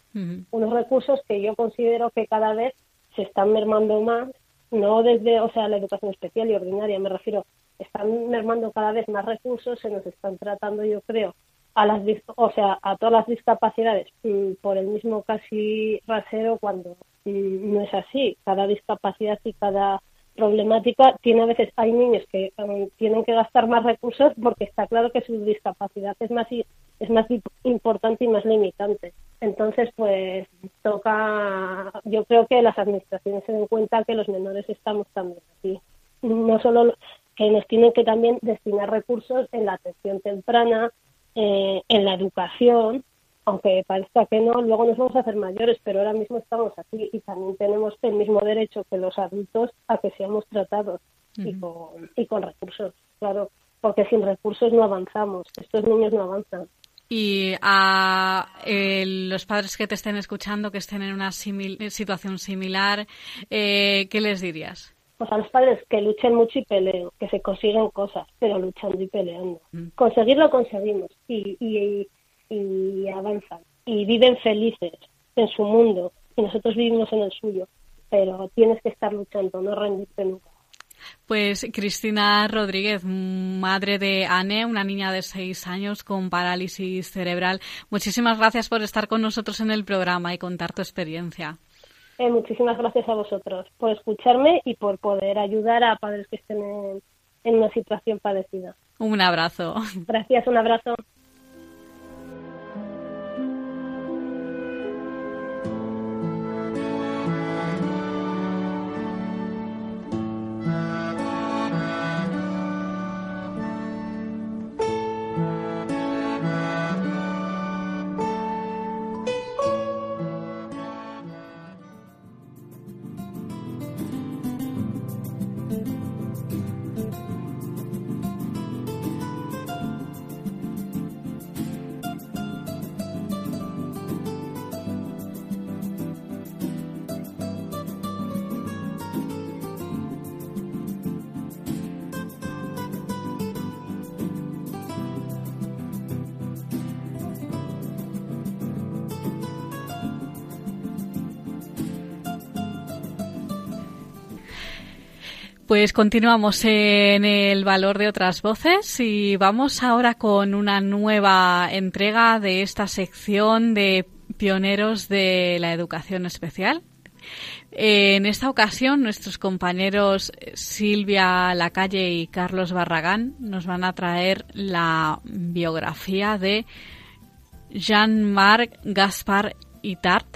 Speaker 7: Unos recursos que yo considero que cada vez se están mermando más, no desde, o sea, la educación especial y ordinaria, me refiero, están mermando cada vez más recursos, se nos están tratando, yo creo, a las o sea a todas las discapacidades mm, por el mismo casi rasero cuando mm, no es así. Cada discapacidad y cada problemática tiene a veces hay niños que mm, tienen que gastar más recursos porque está claro que su discapacidad es más es más importante y más limitante. Entonces pues toca yo creo que las administraciones se den cuenta que los menores estamos también aquí. No solo que nos tienen que también destinar recursos en la atención temprana, eh, en la educación, aunque parezca que no, luego nos vamos a hacer mayores, pero ahora mismo estamos aquí y también tenemos el mismo derecho que los adultos a que seamos tratados y, con, y con recursos, claro, porque sin recursos no avanzamos, estos niños no avanzan.
Speaker 1: Y a eh, los padres que te estén escuchando, que estén en una situación similar, eh, ¿qué les dirías?
Speaker 7: Pues a los padres que luchen mucho y peleen, que se consiguen cosas, pero luchando y peleando. Mm. Conseguirlo conseguimos y, y, y avanzan y viven felices en su mundo y nosotros vivimos en el suyo, pero tienes que estar luchando, no rendirte nunca.
Speaker 1: Pues Cristina Rodríguez, madre de Anne, una niña de seis años con parálisis cerebral. Muchísimas gracias por estar con nosotros en el programa y contar tu experiencia.
Speaker 7: Eh, muchísimas gracias a vosotros por escucharme y por poder ayudar a padres que estén en, en una situación parecida.
Speaker 1: Un abrazo.
Speaker 7: Gracias, un abrazo.
Speaker 1: Pues continuamos en el valor de otras voces y vamos ahora con una nueva entrega de esta sección de pioneros de la educación especial. En esta ocasión, nuestros compañeros Silvia Lacalle y Carlos Barragán nos van a traer la biografía de Jean-Marc Gaspar Itard,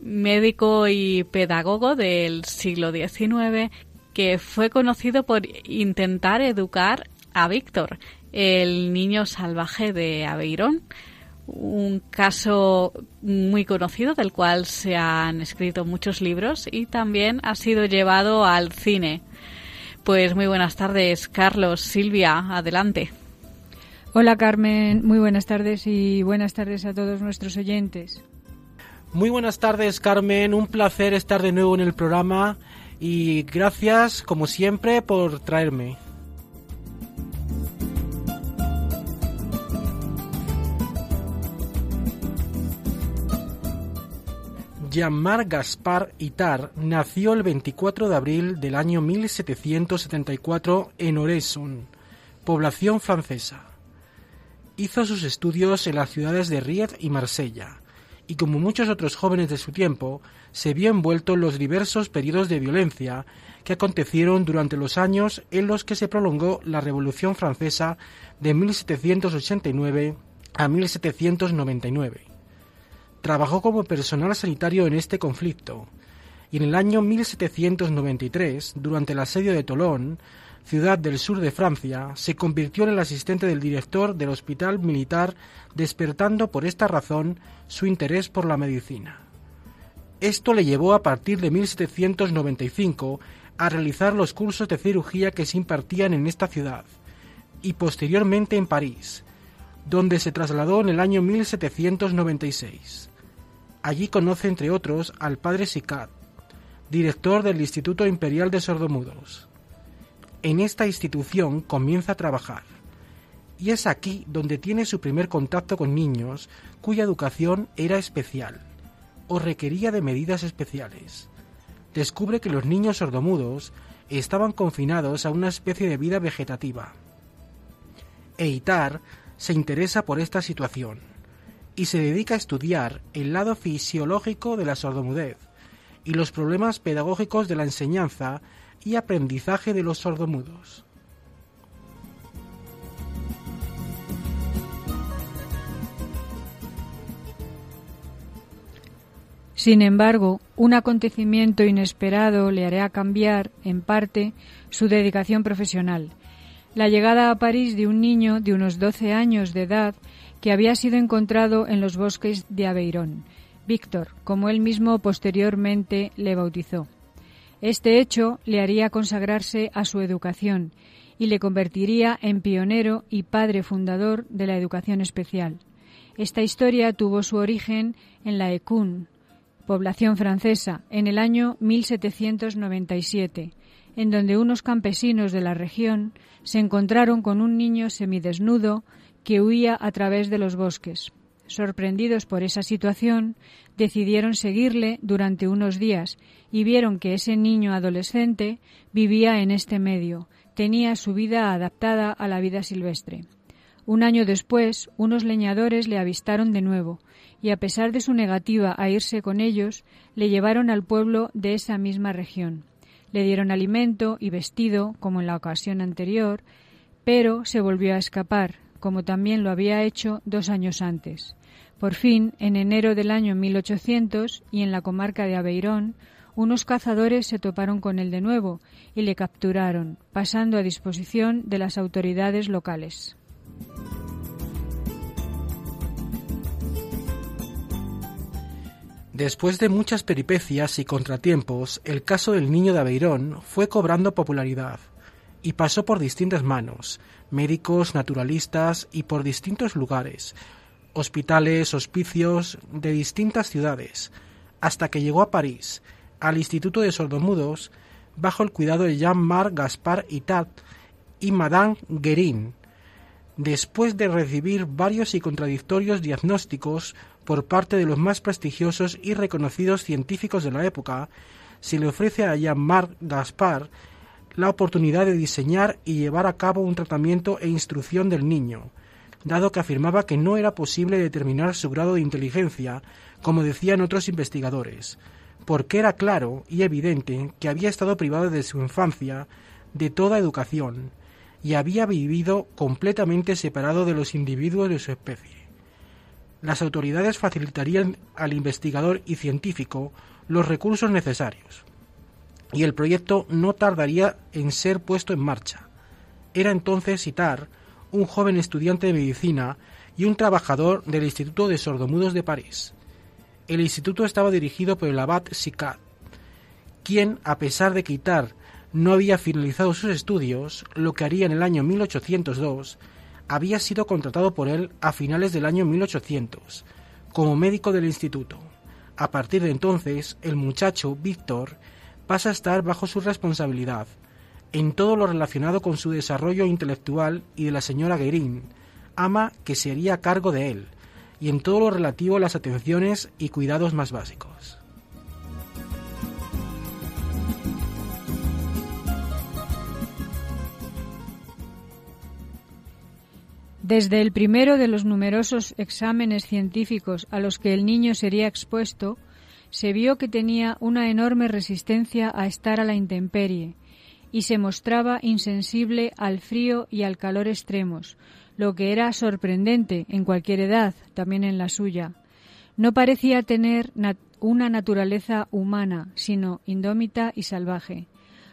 Speaker 1: médico y pedagogo del siglo XIX que fue conocido por intentar educar a Víctor, el niño salvaje de Aveirón, un caso muy conocido del cual se han escrito muchos libros y también ha sido llevado al cine. Pues muy buenas tardes, Carlos, Silvia, adelante.
Speaker 8: Hola Carmen, muy buenas tardes y buenas tardes a todos nuestros oyentes.
Speaker 9: Muy buenas tardes Carmen, un placer estar de nuevo en el programa y gracias, como siempre, por traerme. Jean-Marc Gaspar Itard nació el 24 de abril del año 1774 en Oresson, población francesa. Hizo sus estudios en las ciudades de Ried y Marsella, y como muchos otros jóvenes de su tiempo, se vio envuelto en los diversos periodos de violencia que acontecieron durante los años en los que se prolongó la Revolución Francesa de 1789 a 1799. Trabajó como personal sanitario en este conflicto y en el año 1793, durante el asedio de Tolón, ciudad del sur de Francia, se convirtió en el asistente del director del hospital militar, despertando por esta razón su interés por la medicina. Esto le llevó a partir de 1795 a realizar los cursos de cirugía que se impartían en esta ciudad y posteriormente en París, donde se trasladó en el año 1796. Allí conoce entre otros al padre Sicat, director del Instituto Imperial de Sordomudos. En esta institución comienza a trabajar y es aquí donde tiene su primer contacto con niños cuya educación era especial o requería de medidas especiales. Descubre que los niños sordomudos estaban confinados a una especie de vida vegetativa. Eitar se interesa por esta situación y se dedica a estudiar el lado fisiológico de la sordomudez y los problemas pedagógicos de la enseñanza y aprendizaje de los sordomudos.
Speaker 8: Sin embargo, un acontecimiento inesperado le hará cambiar, en parte, su dedicación profesional la llegada a París de un niño de unos 12 años de edad que había sido encontrado en los bosques de Aveirón, Víctor, como él mismo posteriormente le bautizó. Este hecho le haría consagrarse a su educación y le convertiría en pionero y padre fundador de la educación especial. Esta historia tuvo su origen en la Ecun, población francesa, en el año 1797, en donde unos campesinos de la región se encontraron con un niño semidesnudo que huía a través de los bosques. Sorprendidos por esa situación, decidieron seguirle durante unos días y vieron que ese niño adolescente vivía en este medio, tenía su vida adaptada a la vida silvestre. Un año después, unos leñadores le avistaron de nuevo y, a pesar de su negativa a irse con ellos, le llevaron al pueblo de esa misma región. Le dieron alimento y vestido, como en la ocasión anterior, pero se volvió a escapar, como también lo había hecho dos años antes. Por fin, en enero del año 1800 y en la comarca de Aveirón, unos cazadores se toparon con él de nuevo y le capturaron, pasando a disposición de las autoridades locales.
Speaker 9: Después de muchas peripecias y contratiempos, el caso del niño de Aveirón fue cobrando popularidad y pasó por distintas manos, médicos, naturalistas y por distintos lugares, hospitales, hospicios de distintas ciudades, hasta que llegó a París, al Instituto de Sordomudos, bajo el cuidado de Jean-Marc Gaspard Itat y Madame Guérin, después de recibir varios y contradictorios diagnósticos por parte de los más prestigiosos y reconocidos científicos de la época, se le ofrece a Jean-Marc Gaspard la oportunidad de diseñar y llevar a cabo un tratamiento e instrucción del niño, dado que afirmaba que no era posible determinar su grado de inteligencia, como decían otros investigadores, porque era claro y evidente que había estado privado de su infancia de toda educación y había vivido completamente separado de los individuos de su especie. Las autoridades facilitarían al investigador y científico los recursos necesarios, y el proyecto no tardaría en ser puesto en marcha. Era entonces Citar, un joven estudiante de medicina y un trabajador del Instituto de Sordomudos de París. El instituto estaba dirigido por el abad Sicat, quien, a pesar de que Itard no había finalizado sus estudios, lo que haría en el año 1802, había sido contratado por él a finales del año 1800 como médico del instituto. A partir de entonces, el muchacho, Víctor, pasa a estar bajo su responsabilidad en todo lo relacionado con su desarrollo intelectual y de la señora Guerin, ama que se haría cargo de él, y en todo lo relativo a las atenciones y cuidados más básicos.
Speaker 8: Desde el primero de los numerosos exámenes científicos a los que el niño sería expuesto, se vio que tenía una enorme resistencia a estar a la intemperie y se mostraba insensible al frío y al calor extremos, lo que era sorprendente en cualquier edad, también en la suya. No parecía tener una naturaleza humana, sino indómita y salvaje.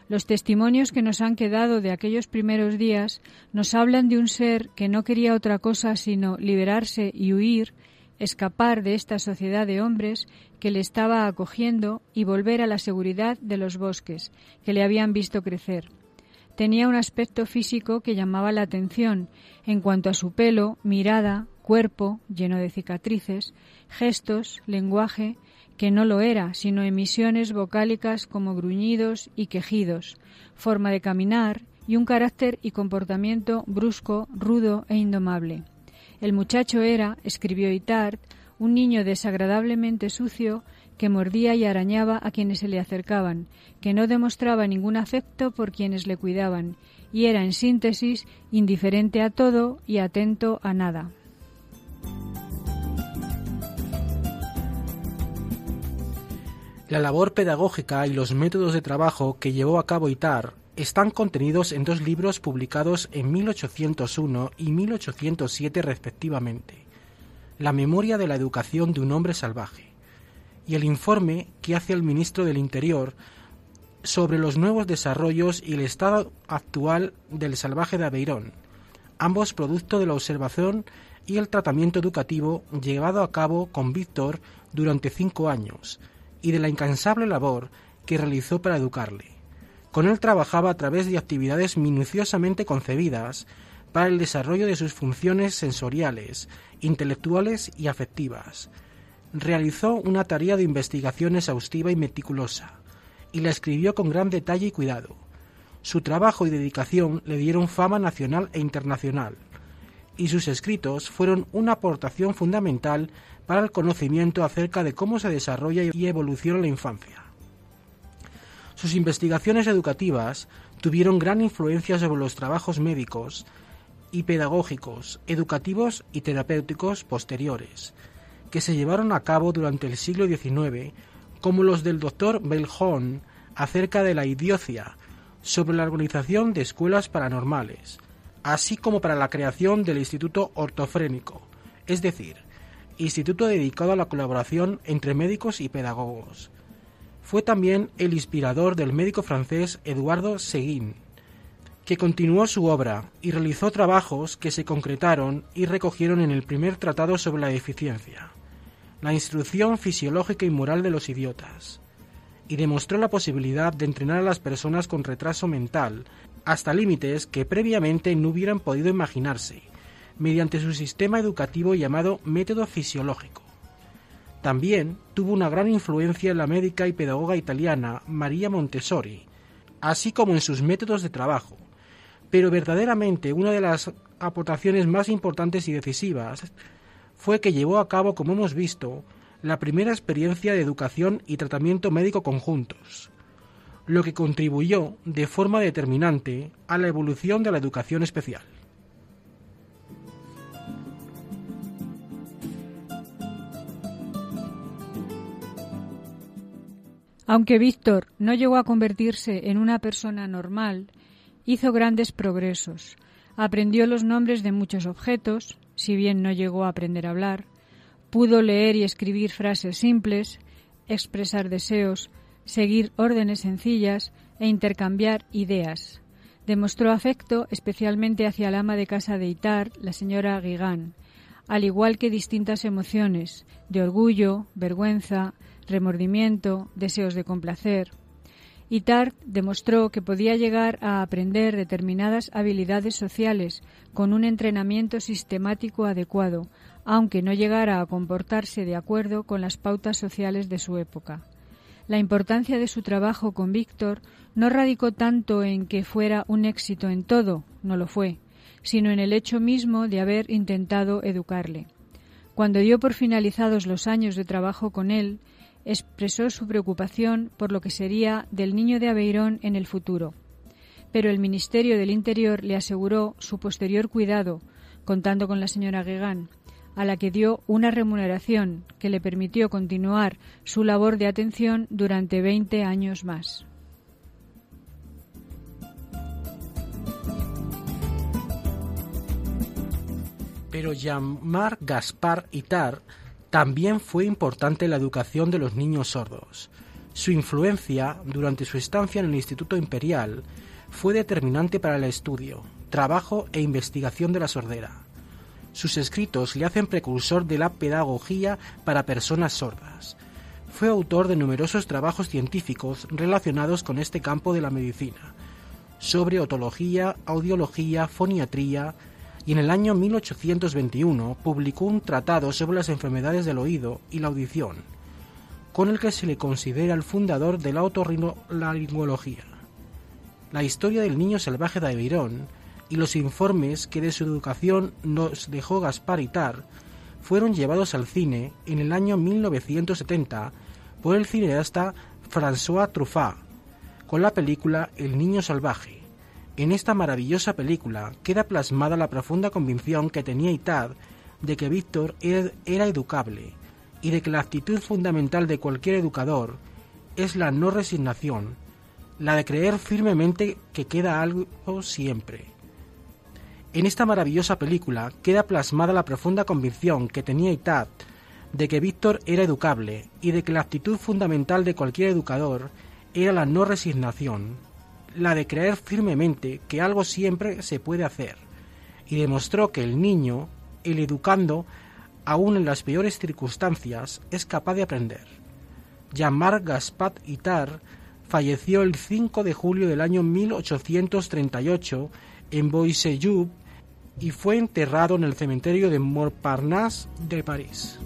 Speaker 8: Los testimonios que nos han quedado de aquellos primeros días nos hablan de un ser que no quería otra cosa sino liberarse y huir, escapar de esta sociedad de hombres que le estaba acogiendo y volver a la seguridad de los bosques que le habían visto crecer. Tenía un aspecto físico que llamaba la atención en cuanto a su pelo, mirada, cuerpo lleno de cicatrices, gestos, lenguaje que no lo era, sino emisiones vocálicas como gruñidos y quejidos, forma de caminar y un carácter y comportamiento brusco, rudo e indomable. El muchacho era, escribió Itard, un niño desagradablemente sucio que mordía y arañaba a quienes se le acercaban, que no demostraba ningún afecto por quienes le cuidaban, y era, en síntesis, indiferente a todo y atento a nada.
Speaker 9: La labor pedagógica y los métodos de trabajo que llevó a cabo Itar están contenidos en dos libros publicados en 1801 y 1807 respectivamente, La memoria de la educación de un hombre salvaje y el informe que hace el ministro del Interior sobre los nuevos desarrollos y el estado actual del salvaje de Aveirón, ambos producto de la observación y el tratamiento educativo llevado a cabo con Víctor durante cinco años y de la incansable labor que realizó para educarle. Con él trabajaba a través de actividades minuciosamente concebidas para el desarrollo de sus funciones sensoriales, intelectuales y afectivas. Realizó una tarea de investigación exhaustiva y meticulosa, y la escribió con gran detalle y cuidado. Su trabajo y dedicación le dieron fama nacional e internacional, y sus escritos fueron una aportación fundamental para el conocimiento acerca de cómo se desarrolla y evoluciona la infancia. Sus investigaciones educativas tuvieron gran influencia sobre los trabajos médicos y pedagógicos, educativos y terapéuticos posteriores, que se llevaron a cabo durante el siglo XIX, como los del doctor Bellhorn acerca de la idiocia, sobre la organización de escuelas paranormales, así como para la creación del Instituto Ortofrénico, es decir, instituto dedicado a la colaboración entre médicos y pedagogos. Fue también el inspirador del médico francés Eduardo Seguin, que continuó su obra y realizó trabajos que se concretaron y recogieron en el primer tratado sobre la eficiencia, la instrucción fisiológica y moral de los idiotas, y demostró la posibilidad de entrenar a las personas con retraso mental hasta límites que previamente no hubieran podido imaginarse, mediante su sistema educativo llamado método fisiológico. También tuvo una gran influencia en la médica y pedagoga italiana María Montessori, así como en sus métodos de trabajo. Pero verdaderamente una de las aportaciones más importantes y decisivas fue que llevó a cabo, como hemos visto, la primera experiencia de educación y tratamiento médico conjuntos, lo que contribuyó de forma determinante a la evolución de la educación especial.
Speaker 8: Aunque Víctor no llegó a convertirse en una persona normal, hizo grandes progresos. Aprendió los nombres de muchos objetos, si bien no llegó a aprender a hablar, pudo leer y escribir frases simples, expresar deseos, seguir órdenes sencillas e intercambiar ideas. Demostró afecto especialmente hacia el ama de casa de Itar, la señora Guigán, al igual que distintas emociones de orgullo, vergüenza, remordimiento, deseos de complacer. Itard demostró que podía llegar a aprender determinadas habilidades sociales con un entrenamiento sistemático adecuado, aunque no llegara a comportarse de acuerdo con las pautas sociales de su época. La importancia de su trabajo con Víctor no radicó tanto en que fuera un éxito en todo, no lo fue, sino en el hecho mismo de haber intentado educarle. Cuando dio por finalizados los años de trabajo con él, expresó su preocupación por lo que sería del niño de Aveirón en el futuro. Pero el Ministerio del Interior le aseguró su posterior cuidado, contando con la señora Guegán, a la que dio una remuneración que le permitió continuar su labor de atención durante 20 años más.
Speaker 9: Pero llamar Gaspar Itar también fue importante la educación de los niños sordos. Su influencia durante su estancia en el Instituto Imperial fue determinante para el estudio, trabajo e investigación de la sordera. Sus escritos le hacen precursor de la pedagogía para personas sordas. Fue autor de numerosos trabajos científicos relacionados con este campo de la medicina, sobre otología, audiología, foniatría, y en el año 1821 publicó un tratado sobre las enfermedades del oído y la audición, con el que se le considera el fundador de la otorrinolaringología. La historia del niño salvaje de Aveyron y los informes que de su educación nos dejó Gaspar Itar fueron llevados al cine en el año 1970 por el cineasta François Truffaut con la película El niño salvaje, en esta maravillosa película queda plasmada la profunda convicción que tenía Itad de que Víctor era educable y de que la actitud fundamental de cualquier educador es la no resignación, la de creer firmemente que queda algo siempre. En esta maravillosa película queda plasmada la profunda convicción que tenía Itad de que Víctor era educable y de que la actitud fundamental de cualquier educador era la no resignación, la de creer firmemente que algo siempre se puede hacer, y demostró que el niño, el educando, aun en las peores circunstancias, es capaz de aprender. Jean-Marc Gaspat Itar falleció el 5 de julio del año 1838 en Boissejou y fue enterrado en el cementerio de Montparnasse de París.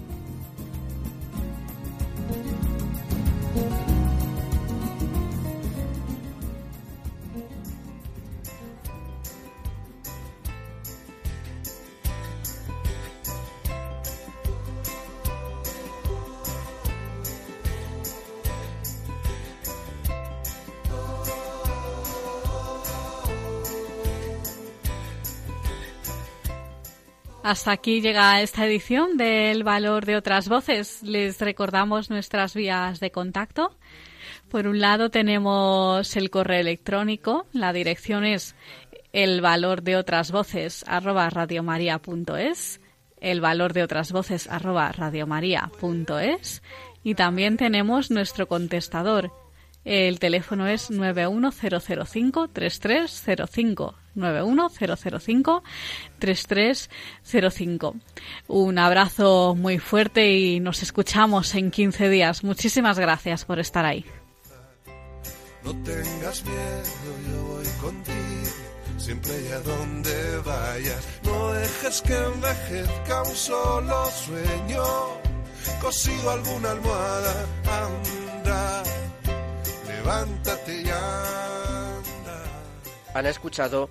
Speaker 1: Hasta aquí llega esta edición del Valor de otras voces. Les recordamos nuestras vías de contacto. Por un lado tenemos el correo electrónico, la dirección es el valor de otras voces radiomaria.es, el valor de otras voces arroba radiomaria.es y también tenemos nuestro contestador. El teléfono es 91005-3305. 91005-3305. Un abrazo muy fuerte y nos escuchamos en 15 días. Muchísimas gracias por estar ahí.
Speaker 10: No tengas miedo, yo voy contigo, siempre y a donde vayas. No dejes que envejezca un solo sueño, cosido alguna almohada, anda, levántate y anda.
Speaker 11: Han escuchado